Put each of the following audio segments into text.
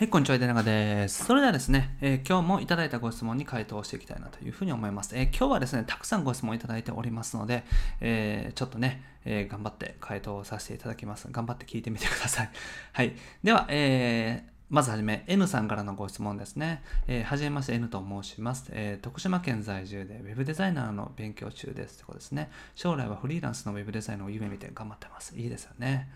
はい、こんにちは、井出永です。それではですね、えー、今日もいただいたご質問に回答していきたいなというふうに思います。えー、今日はですね、たくさんご質問いただいておりますので、えー、ちょっとね、え頑張って回答させていただきます。頑張って聞いてみてください。はい。では、えー、まずはじめ、N さんからのご質問ですね。えー、はじめまして、N と申します、えー、徳島県在住で Web デザイナーの勉強中です。ということですね。将来はフリーランスの Web デザイナーを夢見て頑張ってます。いいですよね。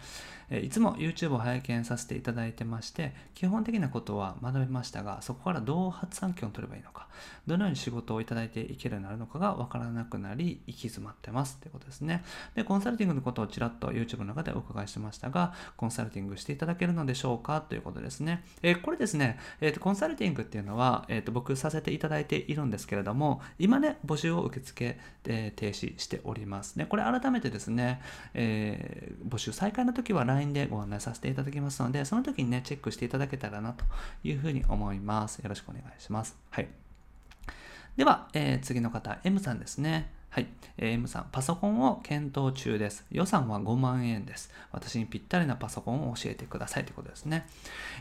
いつも YouTube を拝見させていただいてまして、基本的なことは学びましたが、そこからどう発散権を取ればいいのか、どのように仕事をいただいていけるようになるのかがわからなくなり、行き詰まってますということですね。で、コンサルティングのことをちらっと YouTube の中でお伺いしてましたが、コンサルティングしていただけるのでしょうか？ということですね。えー、これですね、えーと、コンサルティングっていうのは、えーと、僕させていただいているんですけれども、今ね、募集を受け付、えー、停止しておりますね。これ改めてですね、えー、募集再開の時は LINE でご案内させていただきますので、その時にね、チェックしていただけたらなというふうに思います。よろしくお願いします。はい。では、えー、次の方、M さんですね。はい、え、M さん、パソコンを検討中です。予算は5万円です。私にぴったりなパソコンを教えてくださいということですね。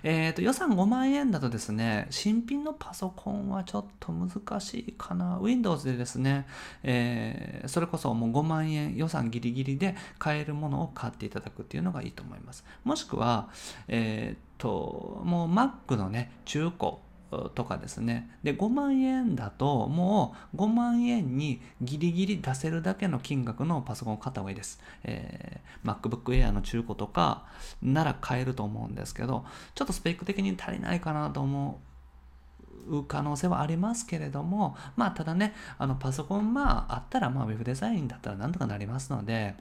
えっ、ー、と、予算5万円だとですね、新品のパソコンはちょっと難しいかな。Windows でですね、えー、それこそもう5万円予算ギリギリで買えるものを買っていただくっていうのがいいと思います。もしくは、えっ、と、もう Mac のね、中古、とかですね。で、5万円だと、もう5万円にギリギリ出せるだけの金額のパソコンを買った方がいいです。えー、MacBook Air の中古とかなら買えると思うんですけど、ちょっとスペック的に足りないかなと思う可能性はありますけれども、まあ、ただね、あのパソコン、まあ、あったら、まあ、ウェブデザインだったらなんとかなりますので、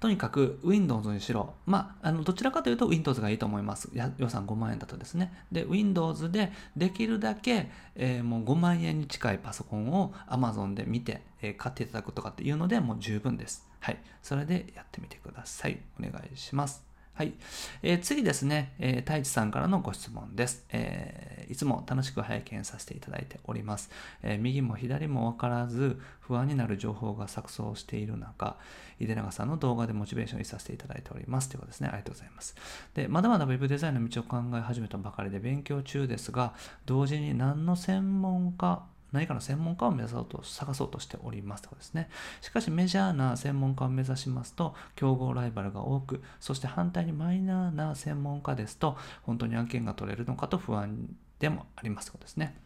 とにかく Windows にしろ、まあ、あのどちらかというと Windows がいいと思います。予算5万円だとですね。で、Windows でできるだけ、えー、もう5万円に近いパソコンを Amazon で見て、えー、買っていただくとかっていうのでもう十分です。はい。それでやってみてください。お願いします。はい。えー、次ですね、えー、太一さんからのご質問です、えー、いつも楽しく拝見させていただいております。えー、右も左もわからず、不安になる情報が錯綜している中、井出永さんの動画でモチベーションをさせていただいております。ということですね。ありがとうございます。で、まだまだ Web デザインの道を考え始めたばかりで勉強中ですが、同時に何の専門家何かの専門家を目指そうと、探そうとしておりますとですね。しかしメジャーな専門家を目指しますと、競合ライバルが多く、そして反対にマイナーな専門家ですと、本当に案件が取れるのかと不安でもありますとですね。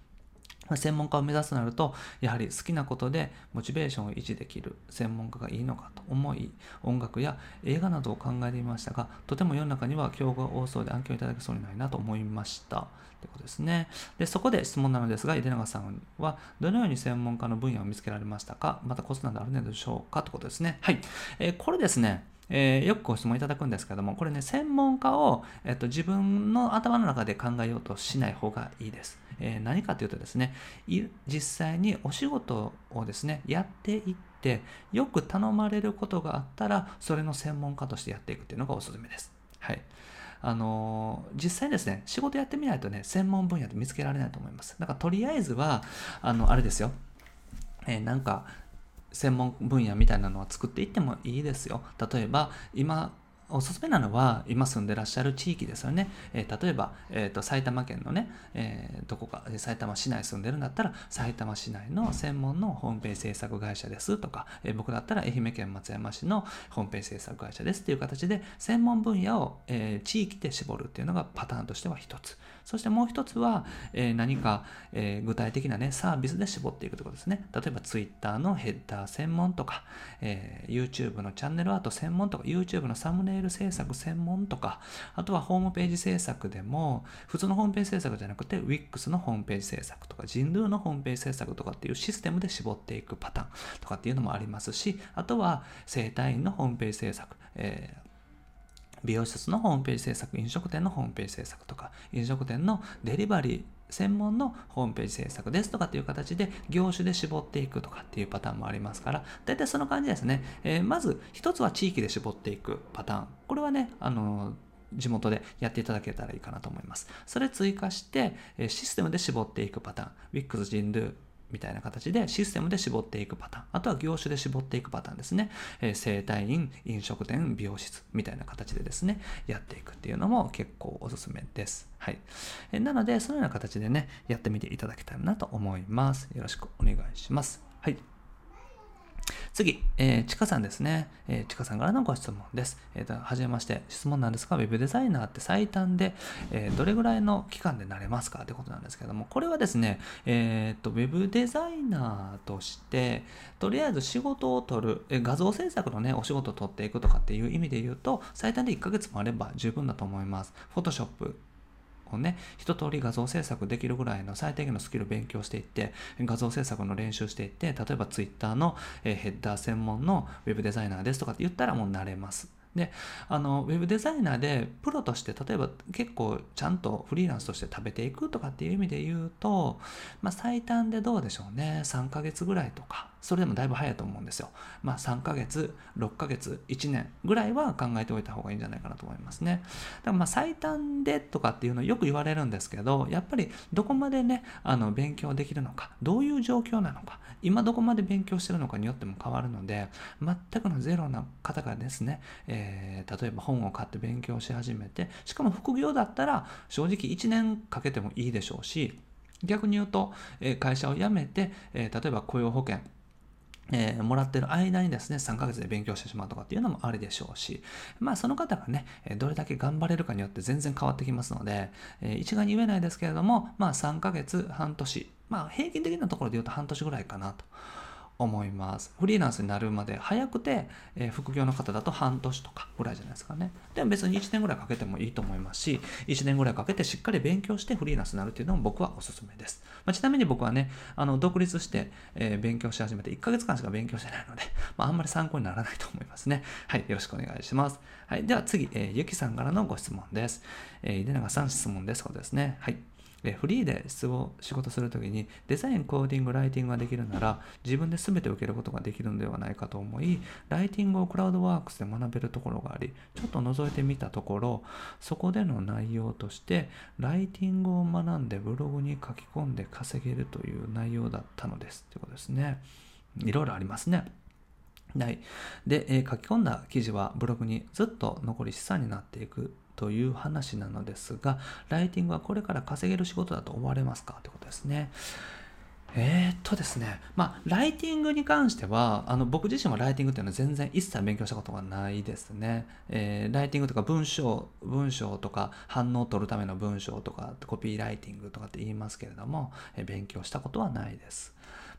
専門家を目指すとなると、やはり好きなことでモチベーションを維持できる専門家がいいのかと思い、音楽や映画などを考えていましたが、とても世の中には競合が多そうで案件をいただけそうにないなと思いました。ってことですね。で、そこで質問なのですが、井出永さんはどのように専門家の分野を見つけられましたか？またコツなどあるのでしょうか？ということですね。はい。えー、これですね、えー、よくご質問いただくんですけども、これね、専門家を、えっと、自分の頭の中で考えようとしない方がいいです。えー、何かというとですね、実際にお仕事をですね、やっていって、よく頼まれることがあったら、それの専門家としてやっていくっていうのがおすすめです。はい。あのー、実際ですね、仕事やってみないとね、専門分野で見つけられないと思います。だからとりあえずは、あの、あれですよ。えー、なんか、専門分野みたいなのは作っていってもいいですよ。例えば、今、おすすめなのは、今住んでらっしゃる地域ですよね。えー、例えば、えーと、埼玉県のね、えー、どこか、埼玉市内住んでるんだったら、埼玉市内の専門のホームページ制作会社ですとか、えー、僕だったら愛媛県松山市のホームページ制作会社ですっていう形で、専門分野を、え地域で絞るっていうのがパターンとしては一つ。そしてもう一つは、え何か、え具体的なね、サービスで絞っていくということですね。例えば、Twitter のヘッダー専門とか、え YouTube のチャンネルアート専門とか、YouTube のサムネイル制作専門とか、あとはホームページ制作でも、普通のホームページ制作じゃなくて、Wix のホームページ制作とか、Jindu のホームページ制作とかっていうシステムで絞っていくパターンとかっていうのもありますし、あとは生体院のホームページ制作、えー美容施設のホームページ制作、飲食店のホームページ制作とか、飲食店のデリバリー専門のホームページ制作ですとかっていう形で業種で絞っていくとかっていうパターンもありますから、大体その感じですね。えー、まず一つは地域で絞っていくパターン。これはね、あの地元でやっていただけたらいいかなと思います。それ追加して、システムで絞っていくパターン。Wix、Jindu、みたいな形でシステムで絞っていくパターン。あとは業種で絞っていくパターンですね。えー、整体院、飲食店、美容室みたいな形でですね、やっていくっていうのも結構おすすめです。はい。えー、なので、そのような形でね、やってみていただけたらなと思います。よろしくお願いします。はい。次、えー、ちかさんですね。えー、ちかさんからのご質問です。えー、と、はじめまして。質問なんですが、Web デザイナーって最短で、えー、どれぐらいの期間でなれますかってことなんですけども、これはですね、えっ、と、Web デザイナーとして、とりあえず仕事を取る、え画像制作のね、お仕事を取っていくとかっていう意味で言うと、最短で1ヶ月もあれば十分だと思います。Photoshop をね、一通り画像制作できるぐらいの最低限のスキルを勉強していって、画像制作の練習していって、例えば Twitter のヘッダー専門の Web デザイナーですとかって言ったらもう慣れます。であのウェブデザイナーでプロとして例えば結構ちゃんとフリーランスとして食べていくとかっていう意味で言うと、まあ、最短でどうでしょうね3ヶ月ぐらいとかそれでもだいぶ早いと思うんですよ。まあ3ヶ月、6ヶ月、1年ぐらいは考えておいた方がいいんじゃないかなと思いますね。だからまあ最短でとかっていうのよく言われるんですけど、やっぱりどこまでね、あの勉強できるのか、どういう状況なのか、今どこまで勉強してるのかによっても変わるので、全くのゼロな方がですね、えー、例えば本を買って勉強し始めて、しかも副業だったら正直1年かけてもいいでしょうし、逆に言うと、え会社を辞めて、え例えば雇用保険、えー、もらってる間にですね、3ヶ月で勉強してしまうとかっていうのもありでしょうし、まあその方がね、どれだけ頑張れるかによって全然変わってきますので、えー、一概に言えないですけれども、まあ3ヶ月、半年、まあ平均的なところで言うと半年ぐらいかなと。思います。フリーランスになるまで早くて、えー、副業の方だと半年とかぐらいじゃないですかね。でも別に1年ぐらいかけてもいいと思いますし、1年ぐらいかけてしっかり勉強してフリーランスになるっていうのも僕はおすすめです。まあ、ちなみに僕はね、あの独立して、えー、勉強し始めて1ヶ月間しか勉強してないので、まあ、あんまり参考にならないと思いますね。はい、よろしくお願いします。はい、では次、えー、ゆきさんからのご質問です。えー、出永さん質問です。そうですね。はい。でフリーで仕事するときにデザイン、コーディング、ライティングができるなら自分で全て受けることができるのではないかと思いライティングをクラウドワークスで学べるところがありちょっと覗いてみたところそこでの内容としてライティングを学んでブログに書き込んで稼げるという内容だったのですということですねいろいろありますねはい。で、えー、書き込んだ記事はブログにずっと残り資産になっていくという話なのですが、ライティングはこれから稼げる仕事だと思われますか？ということですね。えー、っとですね、まあ、ライティングに関しては、あの僕自身はライティングっていうのは全然一切勉強したことがないですね。えー、ライティングとか文章、文章とか反応を取るための文章とかコピーライティングとかって言いますけれども、えー、勉強したことはないです。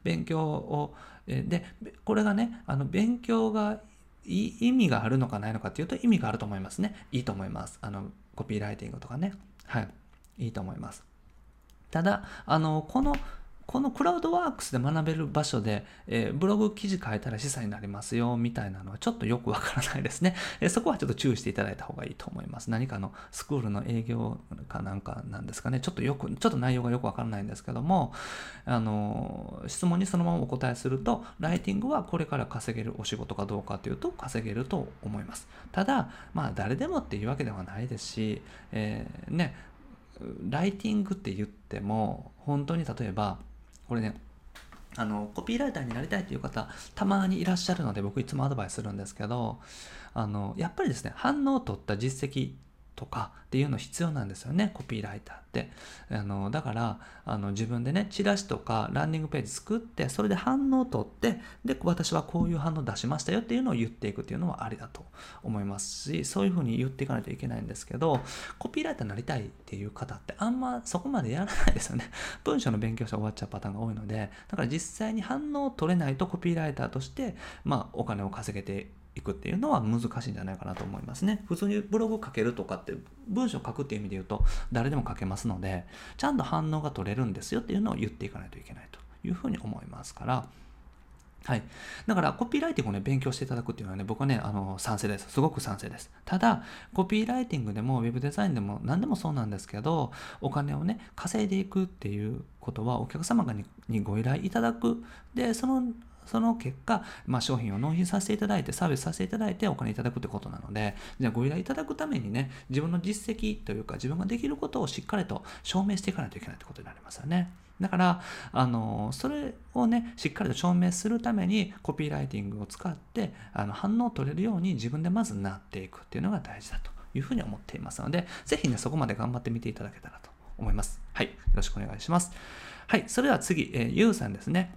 勉強を、えー、で、これがね、あの勉強が意味があるのかないのかっていうと意味があると思いますね。いいと思います。あの、コピーライティングとかね。はい。いいと思います。ただ、あの、このこのクラウドワークスで学べる場所で、えー、ブログ記事書いたら資産になりますよみたいなのはちょっとよくわからないですね、えー、そこはちょっと注意していただいた方がいいと思います。何かのスクールの営業かなんかなんですかね。ちょっとよく、ちょっと内容がよくわからないんですけども、あの、質問にそのままお答えすると、ライティングはこれから稼げるお仕事かどうかというと稼げると思います。ただ、まあ誰でもっていうわけではないですし、えー、ね、ライティングって言っても、本当に例えば、これね、あの、コピーライターになりたいという方、たまにいらっしゃるので、僕いつもアドバイスするんですけど、あの、やっぱりですね、反応を取った実績とかっていうの必要なんですよね、コピーライターって。あのだからあの自分でね、チラシとかランニングページ作って、それで反応を取って、で、私はこういう反応出しましたよっていうのを言っていくっていうのはありだと思いますし、そういうふうに言っていかないといけないんですけど、コピーライターになりたいっていう方ってあんまそこまでやらないですよね。文章の勉強して終わっちゃうパターンが多いので、だから実際に反応を取れないとコピーライターとして、まあ、お金を稼げていくっていうのは難しいんじゃないかなと思いますね。普通にブログ書けるとかって文章書くっていう意味で言うと誰でも書けますのでちゃんと反応が取れるんですよっていうのを言っていかないといけないというふうに思いますから。はい。だから、コピーライティングをね、勉強していただくっていうのはね、僕はね、あの、賛成です。すごく賛成です。ただ、コピーライティングでも、ウェブデザインでも、何でもそうなんですけど、お金をね、稼いでいくっていうことは、お客様にご依頼いただく。で、そのその結果、まあ、商品を納品させていただいて、サービスさせていただいてお金いただくってことなので、じゃあご依頼いただくためにね、自分の実績というか自分ができることをしっかりと証明していかないといけないってことになりますよね。だから、あの、それをね、しっかりと証明するために、コピーライティングを使って、あの反応を取れるように自分でまずなっていくっていうのが大事だというふうに思っていますので、ぜひね、そこまで頑張ってみていただけたらと思います。はい。よろしくお願いします。はい。それでは次、えー、ゆうさんですね。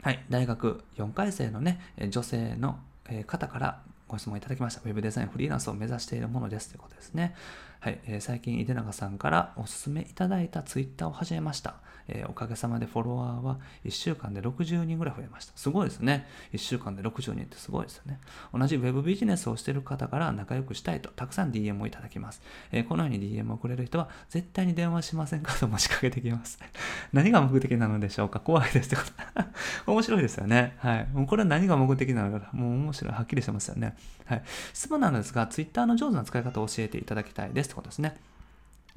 はい。大学4回生のね、女性の方からご質問いただきました。ウェブデザインフリーランスを目指しているものですということですね。はい、えー、最近、井出永さんからお勧めいただいたツイッターを始めました。えー、おかげさまでフォロワーは1週間で60人ぐらい増えました。すごいですね。1週間で60人ってすごいですよね。同じ Web ビジネスをしている方から仲良くしたいとたくさん DM をいただきます。えー、このように DM をくれる人は絶対に電話しませんかと持ちかけてきます。何が目的なのでしょうか？怖いですってこと。面白いですよね。はい。もうこれは何が目的なのか、もう面白い。はっきりしてますよね。はい。質問なんですが、Twitter の上手な使い方を教えていただきたいですってことですね。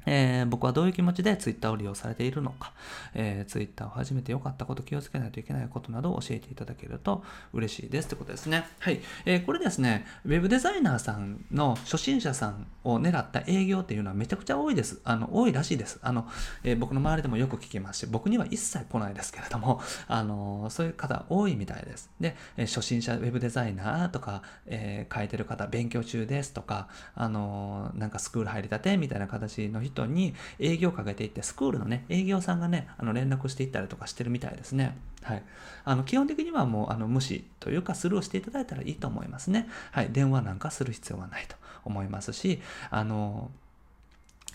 えー、僕はどういう気持ちで Twitter を利用されているのか、えー、Twitter を始めて良かったこと、気をつけないといけないことなどを教えていただけると嬉しいですってことですね。はい。えー、これですね、Web デザイナーさんの初心者さんを狙った営業っていうのはめちゃくちゃ多いです。あの、多いらしいです。あの、えー、僕の周りでもよく聞きますし、僕には一切来ないですけれども、あの、そういう方多いみたいです。で、え初心者 Web デザイナーとか、え書いてる方、勉強中ですとか、あの、なんかスクール入りたてみたいな形の人人に営業をかけていって、スクールのね、営業さんがね、あの連絡していったりとかしてるみたいですね。はい。あの、基本的にはもう、あの、無視というか、スルーしていただいたらいいと思いますね。はい。電話なんかする必要はないと思いますし、あの、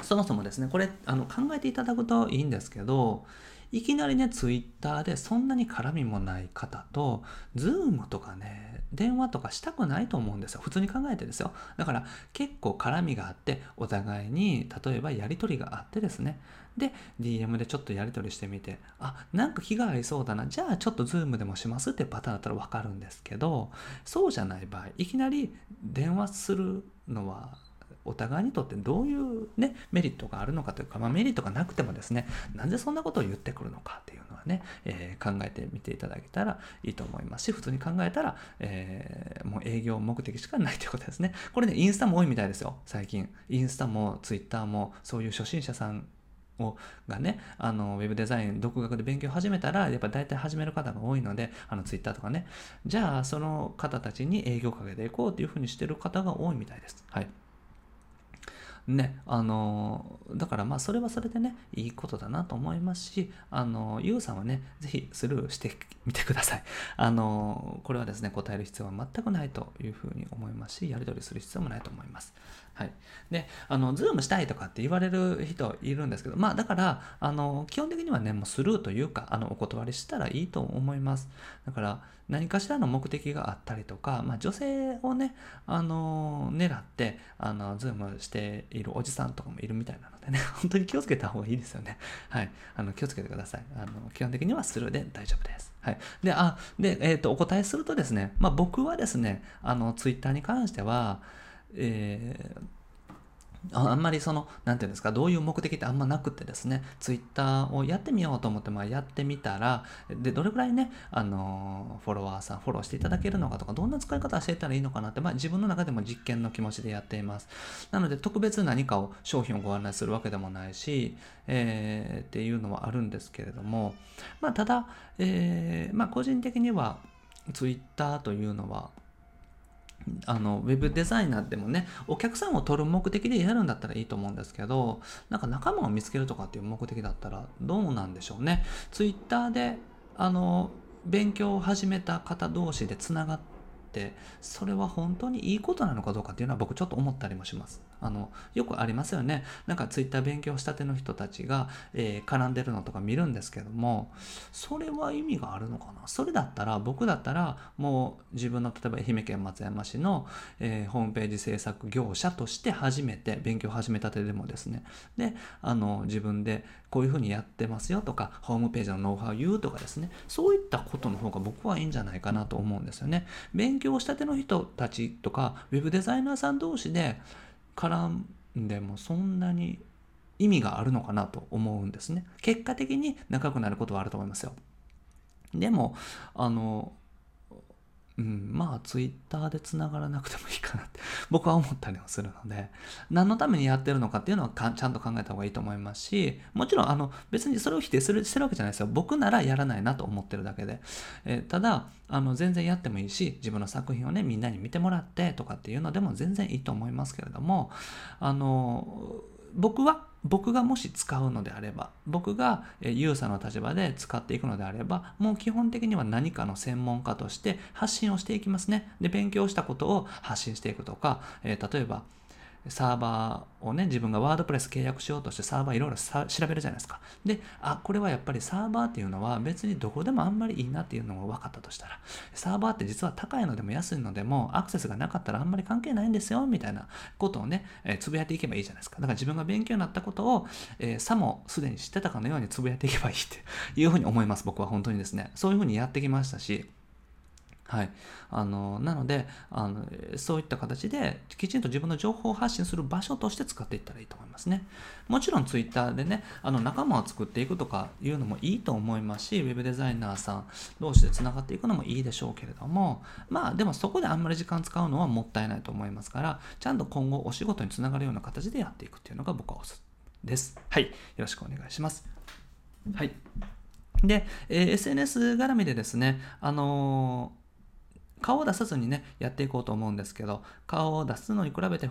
そもそもですね、これ、あの、考えていただくといいんですけど、いきなりね、ツイッターでそんなに絡みもない方と、ズームとかね、電話とかしたくないと思うんですよ。普通に考えてですよ。だから結構絡みがあって、お互いに、例えばやりとりがあってですね。で、DM でちょっとやりとりしてみて、あ、なんか気が合いそうだな。じゃあちょっとズームでもしますってパターンだったらわかるんですけど、そうじゃない場合、いきなり電話するのはお互いにとってどういうね、メリットがあるのかというか、まあ、メリットがなくてもですね、なんでそんなことを言ってくるのかっていうのはね、えー、考えてみていただけたらいいと思いますし、普通に考えたら、えー、もう営業目的しかないということですね。これね、インスタも多いみたいですよ、最近。インスタもツイッターもそういう初心者さんをがね、あの、ウェブデザイン、独学で勉強始めたら、やっぱ大体始める方が多いので、あの、ツイッターとかね、じゃあ、その方たちに営業かけていこうというふうにしてる方が多いみたいです。はい。ね、あの、だからまあそれはそれでね、いいことだなと思いますし、あの、ゆうさんはね、ぜひスルーしてみてください。あの、これはですね、答える必要は全くないというふうに思いますし、やり取りする必要もないと思います。はい。で、あの、ズームしたいとかって言われる人いるんですけど、まあだから、あの、基本的にはね、もうスルーというか、あの、お断りしたらいいと思います。だから、何かしらの目的があったりとか、まあ、女性をね、あの、狙って、あの、ズームしているおじさんとかもいるみたいなのでね、本当に気をつけた方がいいですよね。はい。あの、気をつけてください。あの、基本的にはスルーで大丈夫です。はい。で、あ、で、えっ、ー、と、お答えするとですね、まあ、僕はですね、あの、ツイッターに関しては、えー、あんまりその、なんていうんですか、どういう目的ってあんまなくてですね、ツイッターをやってみようと思って、まあ、やってみたら、で、どれくらいね、あの、フォロワーさん、フォローしていただけるのかとか、どんな使い方していたらいいのかなって、まあ、自分の中でも実験の気持ちでやっています。なので、特別何かを、商品をご案内するわけでもないし、えー、っていうのはあるんですけれども、まあ、ただ、えー、まあ、個人的には、ツイッターというのは、あの、ウェブデザイナーでもね、お客さんを取る目的でやるんだったらいいと思うんですけど、なんか仲間を見つけるとかっていう目的だったらどうなんでしょうね。ツイッターで、あの、勉強を始めた方同士でつながって、それは本当にいいことなのかどうかっていうのは僕ちょっと思ったりもします。あの、よくありますよね。なんかツイッター勉強したての人たちが、えー、絡んでるのとか見るんですけども、それは意味があるのかな？それだったら、僕だったら、もう自分の例えば愛媛県松山市の、えー、ホームページ制作業者として初めて、勉強始めたてでもですね、で、あの、自分でこういうふうにやってますよとか、ホームページのノウハウ言うとかですね、そういったことの方が僕はいいんじゃないかなと思うんですよね。勉強したての人たちとか、ウェブデザイナーさん同士で、絡んでもそんなに意味があるのかなと思うんですね。結果的に仲良くなることはあると思いますよ。でも、あの、うん、まあツイッターでつながらなくてもいいかなって 僕は思ったりもするので何のためにやってるのかっていうのはちゃんと考えた方がいいと思いますしもちろんあの別にそれを否定するしてるわけじゃないですよ。僕ならやらないなと思ってるだけで、えー、ただあの全然やってもいいし自分の作品をねみんなに見てもらってとかっていうのでも全然いいと思いますけれどもあの僕は僕がもし使うのであれば僕がユーザーの立場で使っていくのであればもう基本的には何かの専門家として発信をしていきますね。で勉強したことを発信していくとか、えー、例えばサーバーをね、自分がワードプレス契約しようとしてサーバーいろいろ調べるじゃないですか。で、あ、これはやっぱりサーバーっていうのは別にどこでもあんまりいいなっていうのが分かったとしたら、サーバーって実は高いのでも安いのでもアクセスがなかったらあんまり関係ないんですよ、みたいなことをね、え、つぶやいていけばいいじゃないですか。だから自分が勉強になったことを、えー、さもすでに知ってたかのようにつぶやいていけばいいっていうふうに思います、僕は本当にですね。そういうふうにやってきましたし、はい、あのなのであのそういった形できちんと自分の情報を発信する場所として使っていったらいいと思いますね。もちろんツイッターでねあの仲間を作っていくとかいうのもいいと思いますしウェブデザイナーさん同士でつながっていくのもいいでしょうけれどもまあでもそこであんまり時間使うのはもったいないと思いますからちゃんと今後お仕事につながるような形でやっていくっていうのが僕はおすです。はいよろしくお願いします。はいで、えー、SNS 絡みでですね、あの顔を出さずにね、やっていこうと思うんですけど、顔を出すのに比べて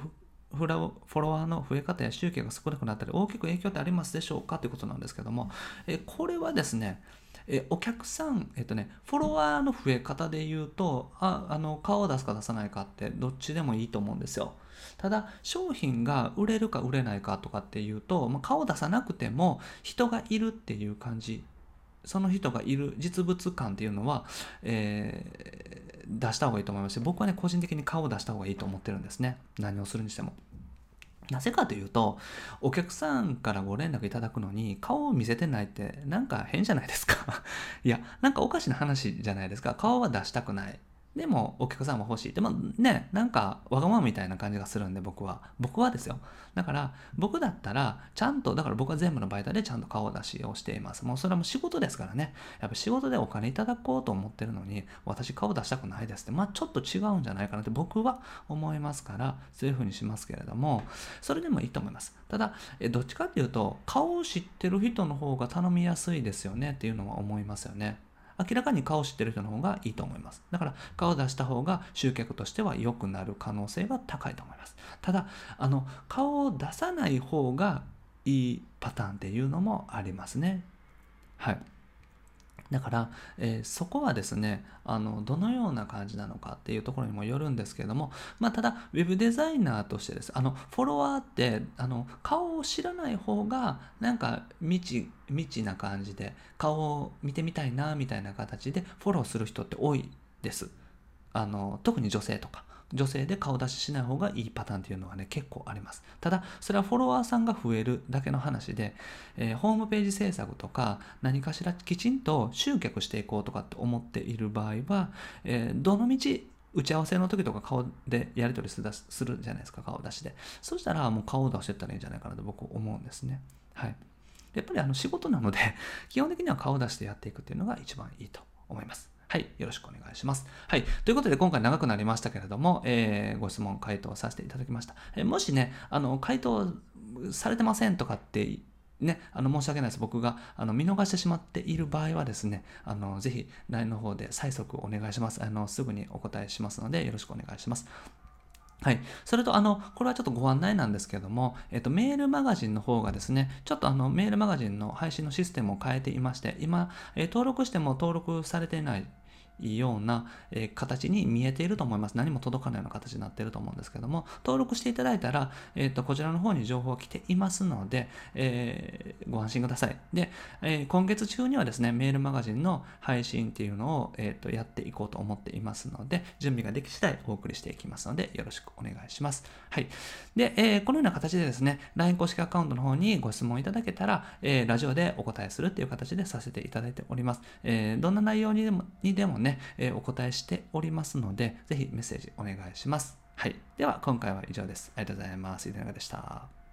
フラフォロワーの増え方や集計が少なくなったり大きく影響ってありますでしょうかということなんですけども、えこれはですね、えお客さん、えっとね、フォロワーの増え方で言うとああの顔を出すか出さないかってどっちでもいいと思うんですよ。ただ商品が売れるか売れないかとかっていうと、まあ、顔出さなくても人がいるっていう感じその人がいる実物感っていうのは、えー、出した方がいいと思いますし僕はね個人的に顔を出した方がいいと思ってるんですね何をするにしても。なぜかというと、お客さんからご連絡いただくのに顔を見せてないってなんか変じゃないですか いや、なんかおかしな話じゃないですか。顔は出したくない。でもお客さんも欲しい。でもね、なんかわがままみたいな感じがするんで僕は。僕はですよ。だから僕だったらちゃんと、だから僕は全部の媒体でちゃんと顔出しをしています。もうそれはもう仕事ですからね。やっぱ仕事でお金いただこうと思ってるのに私顔出したくないですって。まあちょっと違うんじゃないかなって僕は思いますから、そういうふうにしますけれども、それでもいいと思います。ただ、えどっちかっていうと顔を知ってる人の方が頼みやすいですよねっていうのは思いますよね。明らかに顔を知ってる人の方がいいと思います。だから顔を出した方が集客としては良くなる可能性が高いと思います。ただ、あの顔を出さない方がいいパターンっていうのもありますね。はい。だから、えー、そこはですねあのどのような感じなのかっていうところにもよるんですけれども、まあ、ただウェブデザイナーとしてです。あのフォロワーってあの顔を知らない方がなんか未知未知な感じで顔を見てみたいなみたいな形でフォローする人って多いです。あの特に女性とか。女性で顔出ししない方がいいパターンっていうのはね、結構あります。ただ、それはフォロワーさんが増えるだけの話で、えー、ホームページ制作とか、何かしらきちんと集客していこうとかって思っている場合は、えー、どのみち打ち合わせの時とか顔でやり取りするするじゃないですか、顔出しで。そしたらもう顔を出してったらいいんじゃないかなと僕思うんですね。はい。やっぱりあの仕事なので、基本的には顔を出してやっていくっていうのが一番いいと思います。はい。よろしくお願いします。はい。ということで、今回長くなりましたけれども、えー、ご質問、回答させていただきました。えー、もしね、あの、回答されてませんとかってね、あの申し訳ないです。僕があの見逃してしまっている場合はですね、あのぜひ LINE の方で催促お願いします。あのすぐにお答えしますので、よろしくお願いします。はい。それと、あの、これはちょっとご案内なんですけども、えっと、メールマガジンの方がですね、ちょっとあの、メールマガジンの配信のシステムを変えていまして、今、え登録しても登録されていないような、え形に見えていると思います。何も届かないような形になっていると思うんですけども、登録していただいたら、えーと、こちらの方に情報が来ていますので、えー、ご安心ください。で、えー、今月中にはですね、メールマガジンの配信っていうのを、えーと、やっていこうと思っていますので、準備ができ次第お送りしていきますので、よろしくお願いします。はい。で、えー、このような形でですね、LINE 公式アカウントの方にご質問いただけたら、え、ラジオでお答えするっていう形でさせていただいております。え、どんな内容にでもにでもね、ねえお答えしておりますので、ぜひメッセージお願いします。はい。では、今回は以上です。ありがとうございます。井上でした。